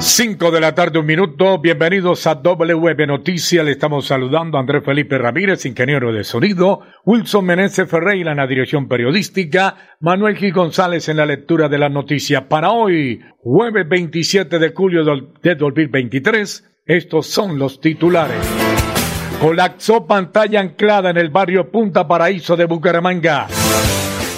5 de la tarde, un minuto. Bienvenidos a WB Noticias. Le estamos saludando a Andrés Felipe Ramírez, ingeniero de sonido, Wilson Meneses Ferreira en la dirección periodística, Manuel Gil González en la lectura de la noticia. Para hoy, jueves 27 de julio de 2023, estos son los titulares. Colapsó pantalla anclada en el barrio Punta Paraíso de Bucaramanga.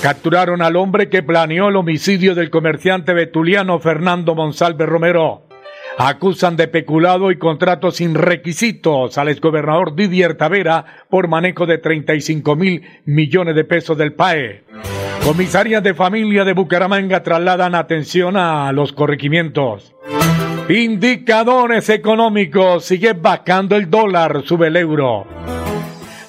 Capturaron al hombre que planeó el homicidio del comerciante betuliano Fernando Monsalve Romero. Acusan de peculado y contratos sin requisitos al exgobernador Didier Tavera por manejo de 35 mil millones de pesos del PAE. Comisarias de familia de Bucaramanga trasladan atención a los corregimientos. Indicadores económicos. Sigue bajando el dólar, sube el euro.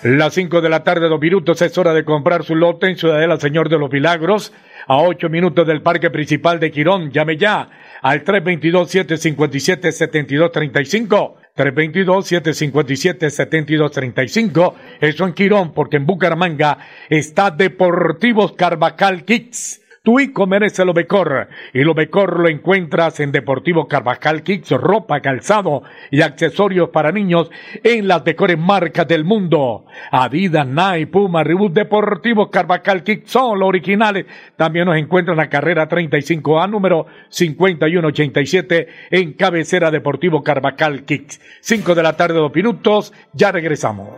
Las 5 de la tarde, dos minutos, es hora de comprar su lote en Ciudadela Señor de los Milagros, a 8 minutos del parque principal de Quirón. Llame ya al 322-757-7235. 322-757-7235. Eso en Quirón, porque en Bucaramanga está Deportivos Carvacal Kicks tu hijo merece lo mejor y lo mejor lo encuentras en Deportivo Carvajal Kicks, ropa, calzado y accesorios para niños en las mejores marcas del mundo. Adidas, Nike, Puma, Reebok, Deportivo Carvajal Kicks son los originales. También nos encuentran en la carrera 35A número 5187 en cabecera Deportivo Carvajal Kicks. 5 de la tarde, dos minutos, ya regresamos.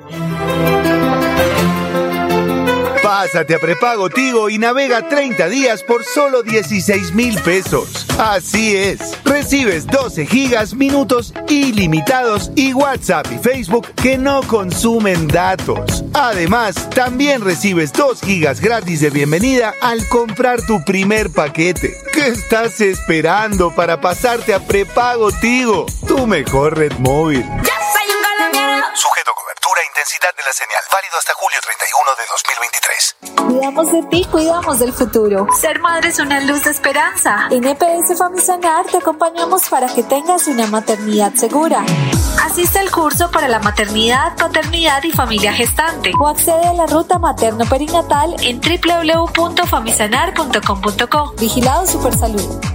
Pásate a prepago Tigo y navega 30 días por solo 16 mil pesos. Así es, recibes 12 gigas, minutos ilimitados y WhatsApp y Facebook que no consumen datos. Además, también recibes 2 gigas gratis de bienvenida al comprar tu primer paquete. ¿Qué estás esperando para pasarte a prepago Tigo? Tu mejor red móvil. Sujeto cobertura e intensidad de la señal. Válido hasta julio 31 de 2023. Cuidamos de ti, cuidamos del futuro. Ser madre es una luz de esperanza. En EPS Famisanar te acompañamos para que tengas una maternidad segura. Asiste al curso para la maternidad, paternidad y familia gestante o accede a la ruta materno-perinatal en www.famisanar.com.co. Vigilado Supersalud.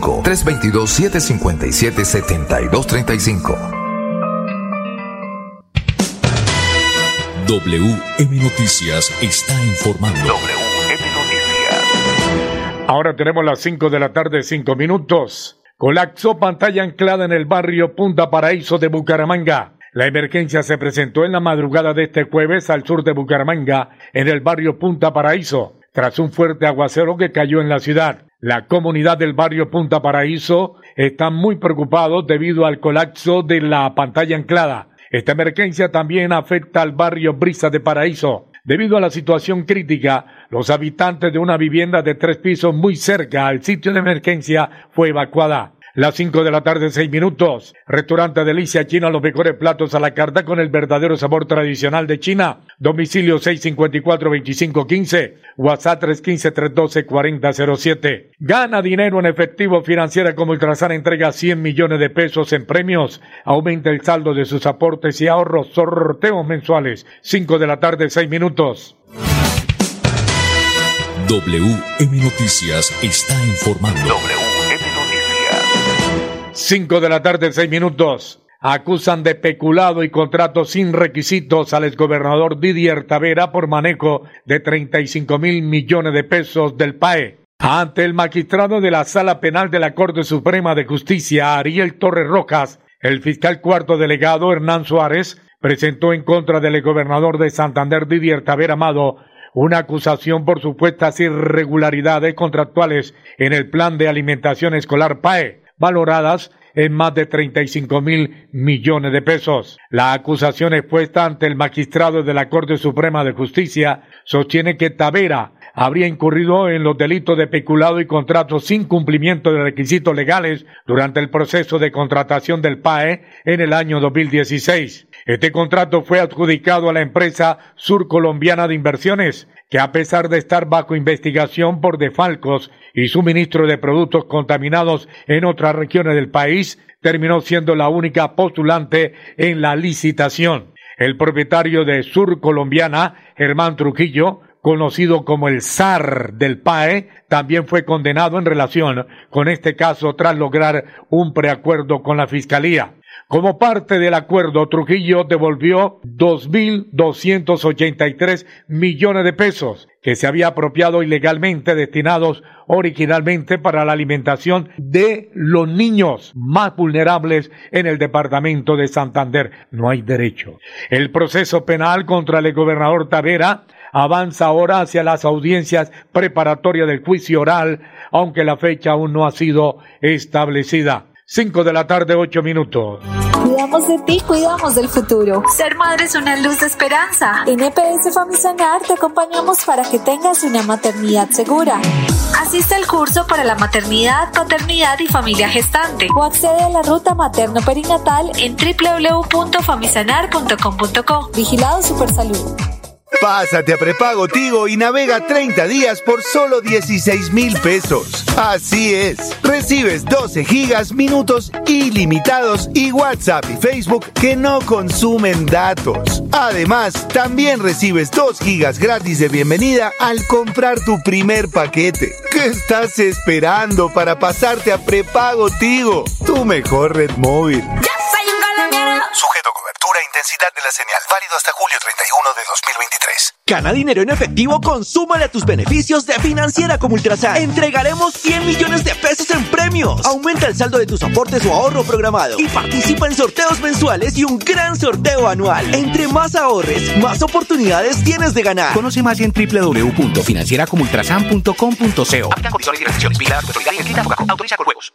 322-757-7235. 322-757-7235. WM Noticias está informando. WM Noticias. Ahora tenemos las 5 de la tarde, 5 minutos. Colapsó pantalla anclada en el barrio Punta Paraíso de Bucaramanga. La emergencia se presentó en la madrugada de este jueves al sur de Bucaramanga, en el barrio Punta Paraíso, tras un fuerte aguacero que cayó en la ciudad. La comunidad del barrio Punta Paraíso está muy preocupados debido al colapso de la pantalla anclada. Esta emergencia también afecta al barrio Brisa de Paraíso. Debido a la situación crítica, los habitantes de una vivienda de tres pisos muy cerca al sitio de emergencia fue evacuada. Las 5 de la tarde, 6 minutos. Restaurante Delicia China, los mejores platos a la carta con el verdadero sabor tradicional de China. Domicilio 654-2515. WhatsApp 315-312-4007. Gana dinero en efectivo financiera como Ultrasan entrega 100 millones de pesos en premios. Aumenta el saldo de sus aportes y ahorros. Sorteos mensuales. 5 de la tarde, 6 minutos. WM Noticias está informando. 5 de la tarde, 6 minutos. Acusan de peculado y contrato sin requisitos al exgobernador Didier Tavera por manejo de 35 mil millones de pesos del PAE. Ante el magistrado de la Sala Penal de la Corte Suprema de Justicia, Ariel Torres Rojas, el fiscal cuarto delegado Hernán Suárez presentó en contra del gobernador de Santander Didier Tavera Amado una acusación por supuestas irregularidades contractuales en el plan de alimentación escolar PAE valoradas en más de 35 mil millones de pesos. La acusación expuesta ante el magistrado de la Corte Suprema de Justicia sostiene que Tavera habría incurrido en los delitos de peculado y contrato sin cumplimiento de requisitos legales durante el proceso de contratación del PAE en el año 2016. Este contrato fue adjudicado a la empresa surcolombiana de inversiones, que a pesar de estar bajo investigación por defalcos y suministro de productos contaminados en otras regiones del país, terminó siendo la única postulante en la licitación. El propietario de Sur Colombiana, Germán Trujillo, conocido como el zar del PAE, también fue condenado en relación con este caso tras lograr un preacuerdo con la Fiscalía. Como parte del acuerdo, Trujillo devolvió 2.283 millones de pesos que se había apropiado ilegalmente destinados originalmente para la alimentación de los niños más vulnerables en el departamento de Santander. No hay derecho. El proceso penal contra el gobernador Tavera avanza ahora hacia las audiencias preparatorias del juicio oral, aunque la fecha aún no ha sido establecida. 5 de la tarde, 8 minutos. Cuidamos de ti, cuidamos del futuro. Ser madre es una luz de esperanza. En EPS Famisanar te acompañamos para que tengas una maternidad segura. Asiste al curso para la maternidad, paternidad y familia gestante o accede a la ruta materno-perinatal en www.famisanar.com.co. Vigilado Supersalud. Pásate a prepago Tigo y navega 30 días por solo 16 mil pesos. Así es, recibes 12 gigas, minutos ilimitados y WhatsApp y Facebook que no consumen datos. Además, también recibes 2 gigas gratis de bienvenida al comprar tu primer paquete. ¿Qué estás esperando para pasarte a prepago Tigo? Tu mejor red móvil. Sujeto a cobertura e intensidad de la señal. Válido hasta julio 31 de 2023. Gana dinero en efectivo, consúmale a tus beneficios de Financiera como Ultrasan. Entregaremos 100 millones de pesos en premios. Aumenta el saldo de tus aportes o ahorro programado y participa en sorteos mensuales y un gran sorteo anual. Entre más ahorres, más oportunidades tienes de ganar. Conoce más en www.financieracomultrasan.com.co. Autoriza con juegos.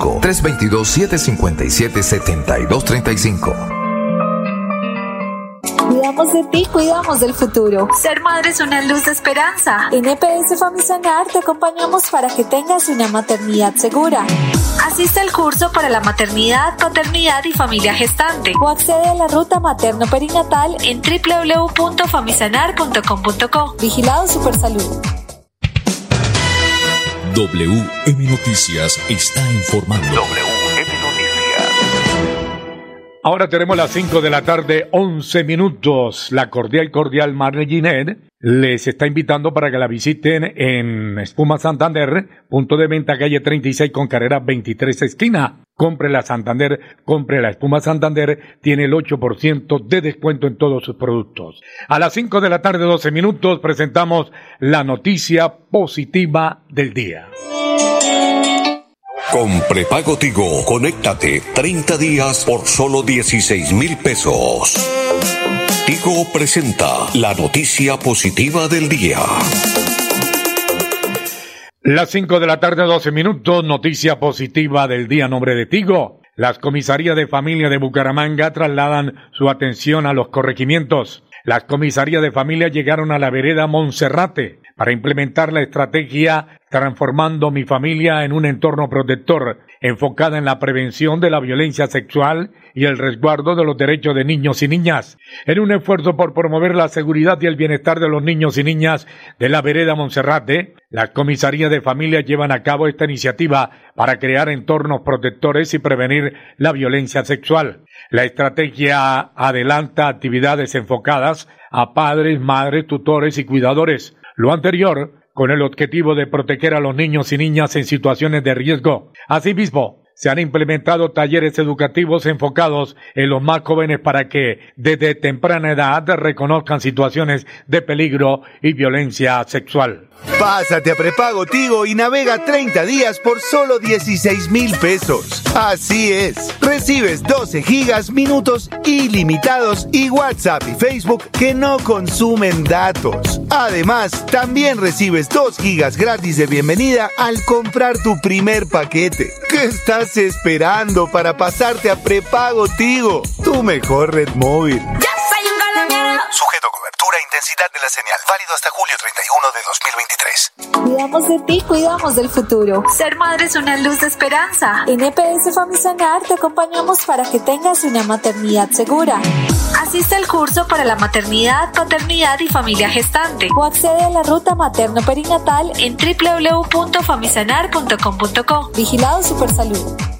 322-757-7235. Cuidamos de ti, cuidamos del futuro. Ser madre es una luz de esperanza. En EPS Famisanar te acompañamos para que tengas una maternidad segura. Asiste al curso para la maternidad, paternidad y familia gestante o accede a la ruta materno-perinatal en www.famisanar.com.co. Vigilado Supersalud. WM Noticias está informando. Ahora tenemos las 5 de la tarde, 11 minutos. La cordial, cordial Marne Ginet les está invitando para que la visiten en Espuma Santander, punto de venta calle 36 con carrera 23 esquina. Compre la Santander, compre la Espuma Santander, tiene el 8% de descuento en todos sus productos. A las 5 de la tarde, 12 minutos, presentamos la noticia positiva del día. Con prepago Tigo, conéctate 30 días por solo 16 mil pesos. Tigo presenta la noticia positiva del día. Las 5 de la tarde, 12 minutos, noticia positiva del día, nombre de Tigo. Las comisarías de familia de Bucaramanga trasladan su atención a los corregimientos. Las comisarías de familia llegaron a la vereda Monserrate para implementar la estrategia Transformando mi familia en un entorno protector, enfocada en la prevención de la violencia sexual y el resguardo de los derechos de niños y niñas, en un esfuerzo por promover la seguridad y el bienestar de los niños y niñas de la vereda Monserrate, las comisarías de familia llevan a cabo esta iniciativa para crear entornos protectores y prevenir la violencia sexual. La estrategia adelanta actividades enfocadas a padres, madres, tutores y cuidadores. Lo anterior con el objetivo de proteger a los niños y niñas en situaciones de riesgo. Asimismo, se han implementado talleres educativos enfocados en los más jóvenes para que desde temprana edad reconozcan situaciones de peligro y violencia sexual. Pásate a prepago Tigo y navega 30 días por solo 16 mil pesos. Así es, recibes 12 gigas, minutos ilimitados y WhatsApp y Facebook que no consumen datos. Además, también recibes 2 gigas gratis de bienvenida al comprar tu primer paquete. ¿Qué estás esperando para pasarte a prepago Tigo? Tu mejor red móvil. Sujeto a cobertura e intensidad de la señal. Válido hasta julio 31 de 2023. Cuidamos de ti, cuidamos del futuro. Ser madre es una luz de esperanza. En EPS Famisanar te acompañamos para que tengas una maternidad segura. Asiste al curso para la maternidad, paternidad y familia gestante o accede a la ruta materno-perinatal en www.famisanar.com.co. Vigilado Supersalud.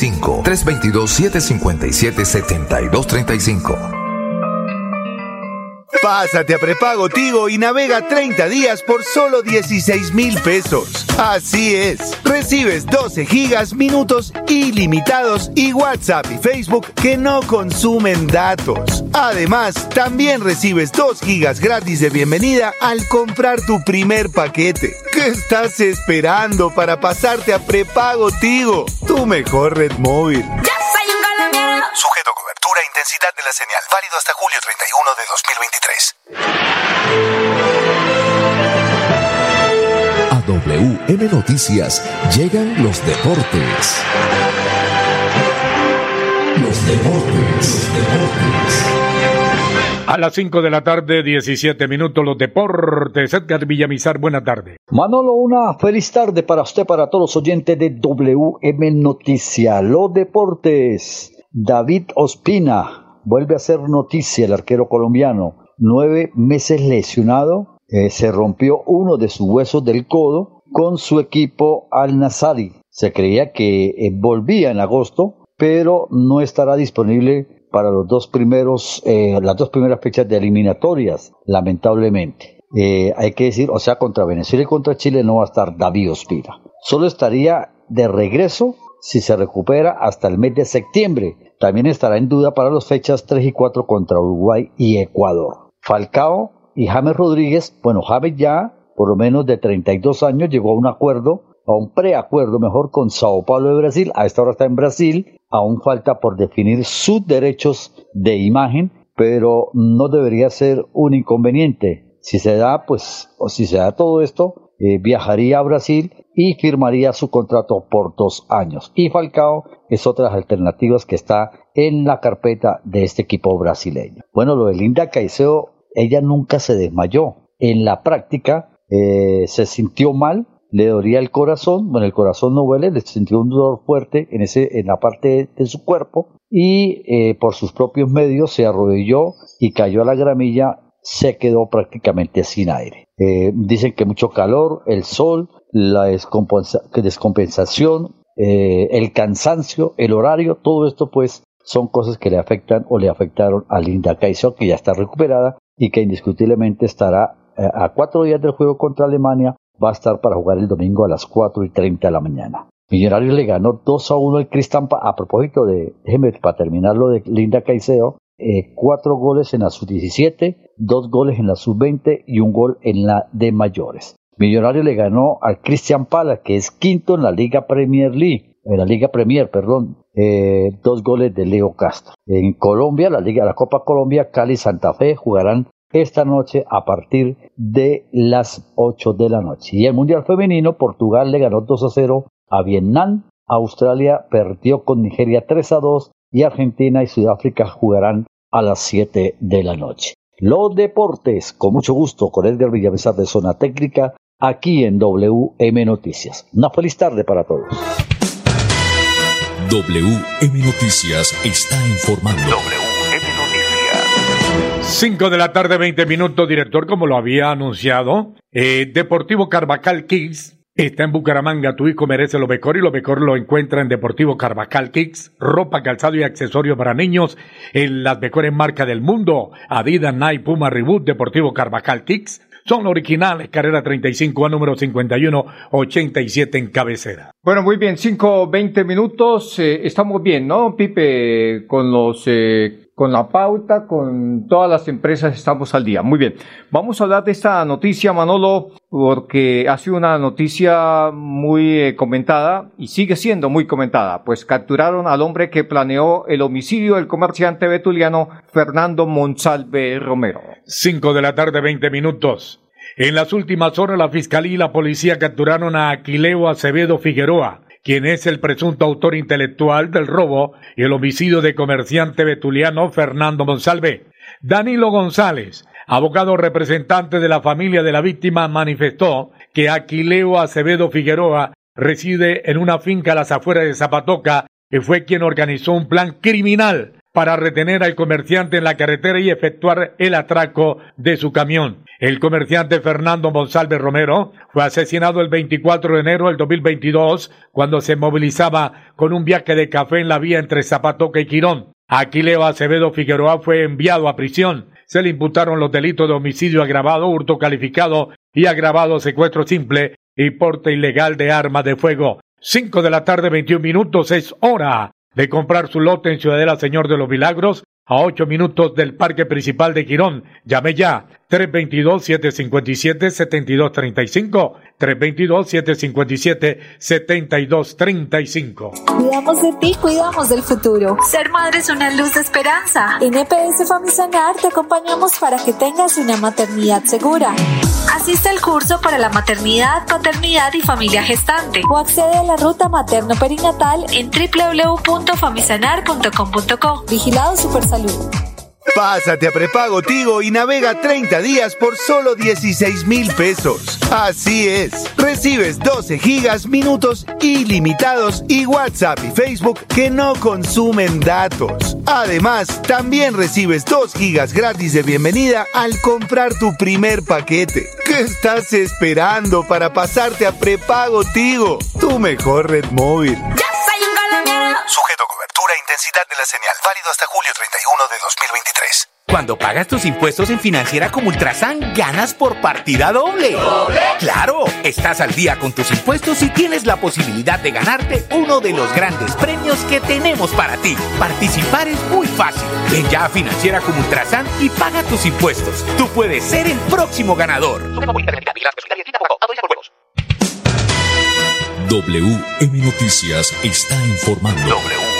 322-757-7235. Pásate a prepago Tigo y navega 30 días por solo 16 mil pesos. Así es, recibes 12 gigas, minutos ilimitados y WhatsApp y Facebook que no consumen datos. Además, también recibes 2 gigas gratis de bienvenida al comprar tu primer paquete. ¿Qué estás esperando para pasarte a prepago Tigo? Tu mejor red móvil. De la señal. Válido hasta julio 31 de 2023. A WM Noticias llegan los deportes. Los deportes, los deportes. A las 5 de la tarde, 17 minutos, los deportes. Edgar Villamizar, buena tarde. Manolo, una feliz tarde para usted, para todos los oyentes de WM Noticias. Los deportes. David Ospina vuelve a ser noticia, el arquero colombiano. Nueve meses lesionado, eh, se rompió uno de sus huesos del codo con su equipo Al Nazari. Se creía que eh, volvía en agosto, pero no estará disponible para los dos primeros, eh, las dos primeras fechas de eliminatorias, lamentablemente. hay que decir, o sea, contra Venezuela y contra Chile no va a estar David Ospina. Solo estaría de regreso si se recupera hasta el mes de septiembre. También estará en duda para las fechas 3 y 4 contra Uruguay y Ecuador. Falcao y James Rodríguez, bueno, James ya, por lo menos de 32 años, llegó a un acuerdo, a un preacuerdo mejor con Sao Paulo de Brasil, a esta hora está en Brasil, aún falta por definir sus derechos de imagen, pero no debería ser un inconveniente. Si se da, pues, o si se da todo esto, eh, viajaría a Brasil y firmaría su contrato por dos años. Y Falcao es otra de las alternativas que está en la carpeta de este equipo brasileño. Bueno, lo de Linda Caicedo, ella nunca se desmayó. En la práctica eh, se sintió mal, le dolía el corazón, bueno, el corazón no huele, le sintió un dolor fuerte en, ese, en la parte de su cuerpo y eh, por sus propios medios se arrodilló y cayó a la gramilla, se quedó prácticamente sin aire. Eh, dicen que mucho calor, el sol, la descompensación, eh, el cansancio, el horario, todo esto pues son cosas que le afectan o le afectaron a Linda Caicedo, que ya está recuperada y que indiscutiblemente estará eh, a cuatro días del juego contra Alemania, va a estar para jugar el domingo a las 4 y 30 de la mañana. Millonarios le ganó 2 a 1 al Cristampa. A propósito de, déjeme para terminar lo de Linda Caicedo, eh, cuatro goles en la sub-17, dos goles en la sub-20 y un gol en la de mayores. Millonario le ganó al Christian Pala, que es quinto en la Liga Premier League, en la Liga Premier, perdón, eh, dos goles de Leo Castro. En Colombia, la Liga, la Copa Colombia, Cali Santa Fe jugarán esta noche a partir de las 8 de la noche. Y el Mundial Femenino, Portugal le ganó 2 a 0 a Vietnam, Australia perdió con Nigeria 3 a 2 y Argentina y Sudáfrica jugarán a las 7 de la noche. Los deportes, con mucho gusto, con Edgar Villamizar de Zona Técnica, aquí en WM Noticias. Una feliz tarde para todos. WM Noticias está informando. WM Noticias. 5 de la tarde, 20 minutos, director, como lo había anunciado. Eh, Deportivo Carvacal Kings está en Bucaramanga. Tu hijo merece lo mejor y lo mejor lo encuentra en Deportivo Carvacal Kicks. Ropa, calzado y accesorios para niños en las mejores marcas del mundo. Adidas, Nike, Puma, Reboot, Deportivo Carvacal Kicks son originales, carrera 35 a número 51, 87 en cabecera. Bueno, muy bien, 5, 20 minutos, eh, estamos bien, ¿no, Pipe? Con los, eh, con la pauta, con todas las empresas estamos al día. Muy bien, vamos a hablar de esta noticia, Manolo, porque ha sido una noticia muy eh, comentada y sigue siendo muy comentada, pues capturaron al hombre que planeó el homicidio del comerciante betuliano Fernando Monsalve Romero. 5 de la tarde, 20 minutos. En las últimas horas, la fiscalía y la policía capturaron a Aquileo Acevedo Figueroa, quien es el presunto autor intelectual del robo y el homicidio de comerciante betuliano Fernando Monsalve. Danilo González, abogado representante de la familia de la víctima, manifestó que Aquileo Acevedo Figueroa reside en una finca a las afueras de Zapatoca y fue quien organizó un plan criminal para retener al comerciante en la carretera y efectuar el atraco de su camión. El comerciante Fernando Monsalve Romero fue asesinado el 24 de enero del 2022 cuando se movilizaba con un viaje de café en la vía entre Zapatoca y Quirón. Aquileo Acevedo Figueroa fue enviado a prisión. Se le imputaron los delitos de homicidio agravado, hurto calificado y agravado secuestro simple y porte ilegal de armas de fuego. Cinco de la tarde, 21 minutos, es hora de comprar su lote en Ciudadela Señor de los Milagros a ocho minutos del Parque Principal de Quirón. Llame ya 322-757-7235. 322-757-7235. Cuidamos de ti, cuidamos del futuro. Ser madre es una luz de esperanza. En EPS Famisanar te acompañamos para que tengas una maternidad segura. Asiste al curso para la maternidad, paternidad y familia gestante o accede a la ruta materno-perinatal en www.famisanar.com.co. Vigilado Supersalud. Pásate a prepago Tigo y navega 30 días por solo 16 mil pesos. Así es, recibes 12 gigas, minutos ilimitados y WhatsApp y Facebook que no consumen datos. Además, también recibes 2 gigas gratis de bienvenida al comprar tu primer paquete. ¿Qué estás esperando para pasarte a prepago Tigo? Tu mejor red móvil. Sujeto a cobertura e intensidad de la señal. Válido hasta julio 31 de 2023. Cuando pagas tus impuestos en Financiera como Ultrasan, ganas por partida doble. ¡Claro! Estás al día con tus impuestos y tienes la posibilidad de ganarte uno de los grandes premios que tenemos para ti. Participar es muy fácil. Ven ya a Financiera como Ultrasan y paga tus impuestos. Tú puedes ser el próximo ganador. WM Noticias está informando.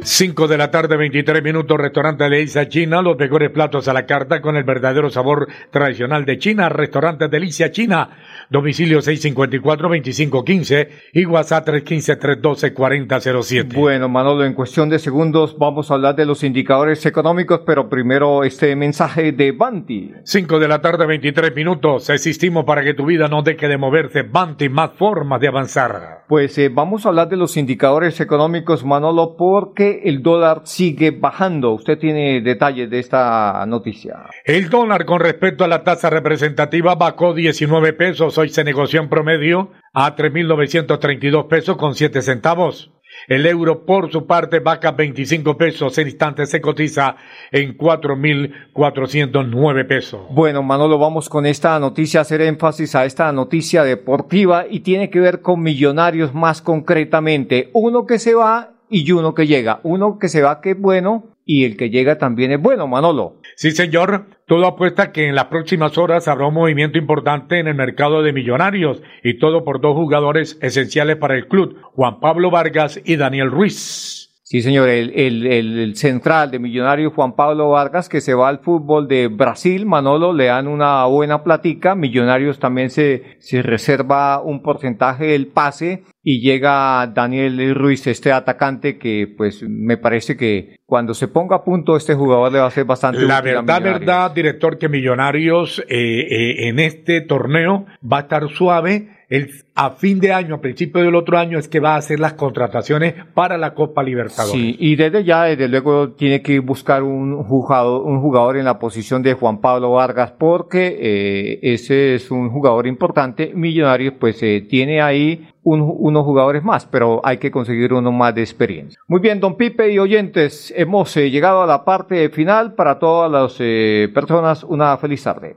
5 de la tarde, 23 minutos, restaurante Delicia China, los mejores platos a la carta con el verdadero sabor tradicional de China, restaurante Delicia China, domicilio 654-2515 y WhatsApp 315-312-4007. Bueno, Manolo, en cuestión de segundos vamos a hablar de los indicadores económicos, pero primero este mensaje de Banti. 5 de la tarde, 23 minutos, existimos para que tu vida no deje de moverse, Banti, más formas de avanzar. Pues eh, vamos a hablar de los indicadores económicos, Manolo, porque el dólar sigue bajando. Usted tiene detalles de esta noticia. El dólar con respecto a la tasa representativa bajó 19 pesos. Hoy se negoció en promedio a 3.932 pesos con 7 centavos. El euro, por su parte, baja 25 pesos. En instante se cotiza en 4.409 pesos. Bueno, Manolo, vamos con esta noticia, hacer énfasis a esta noticia deportiva y tiene que ver con millonarios más concretamente. Uno que se va y uno que llega. Uno que se va que es bueno y el que llega también es bueno, Manolo. Sí, señor. Todo apuesta que en las próximas horas habrá un movimiento importante en el mercado de millonarios y todo por dos jugadores esenciales para el club, Juan Pablo Vargas y Daniel Ruiz. Sí, señor, el, el, el, central de Millonarios Juan Pablo Vargas que se va al fútbol de Brasil, Manolo, le dan una buena platica, Millonarios también se, se reserva un porcentaje del pase y llega Daniel Ruiz, este atacante que pues me parece que cuando se ponga a punto este jugador le va a ser bastante La verdad, verdad, director, que Millonarios eh, eh, en este torneo va a estar suave el, a fin de año, a principio del otro año, es que va a hacer las contrataciones para la Copa Libertadores. Sí, y desde ya, desde luego, tiene que buscar un jugador, un jugador en la posición de Juan Pablo Vargas, porque eh, ese es un jugador importante. Millonarios, pues, eh, tiene ahí unos jugadores más, pero hay que conseguir uno más de experiencia. Muy bien, don Pipe y oyentes, hemos eh, llegado a la parte final. Para todas las eh, personas, una feliz tarde.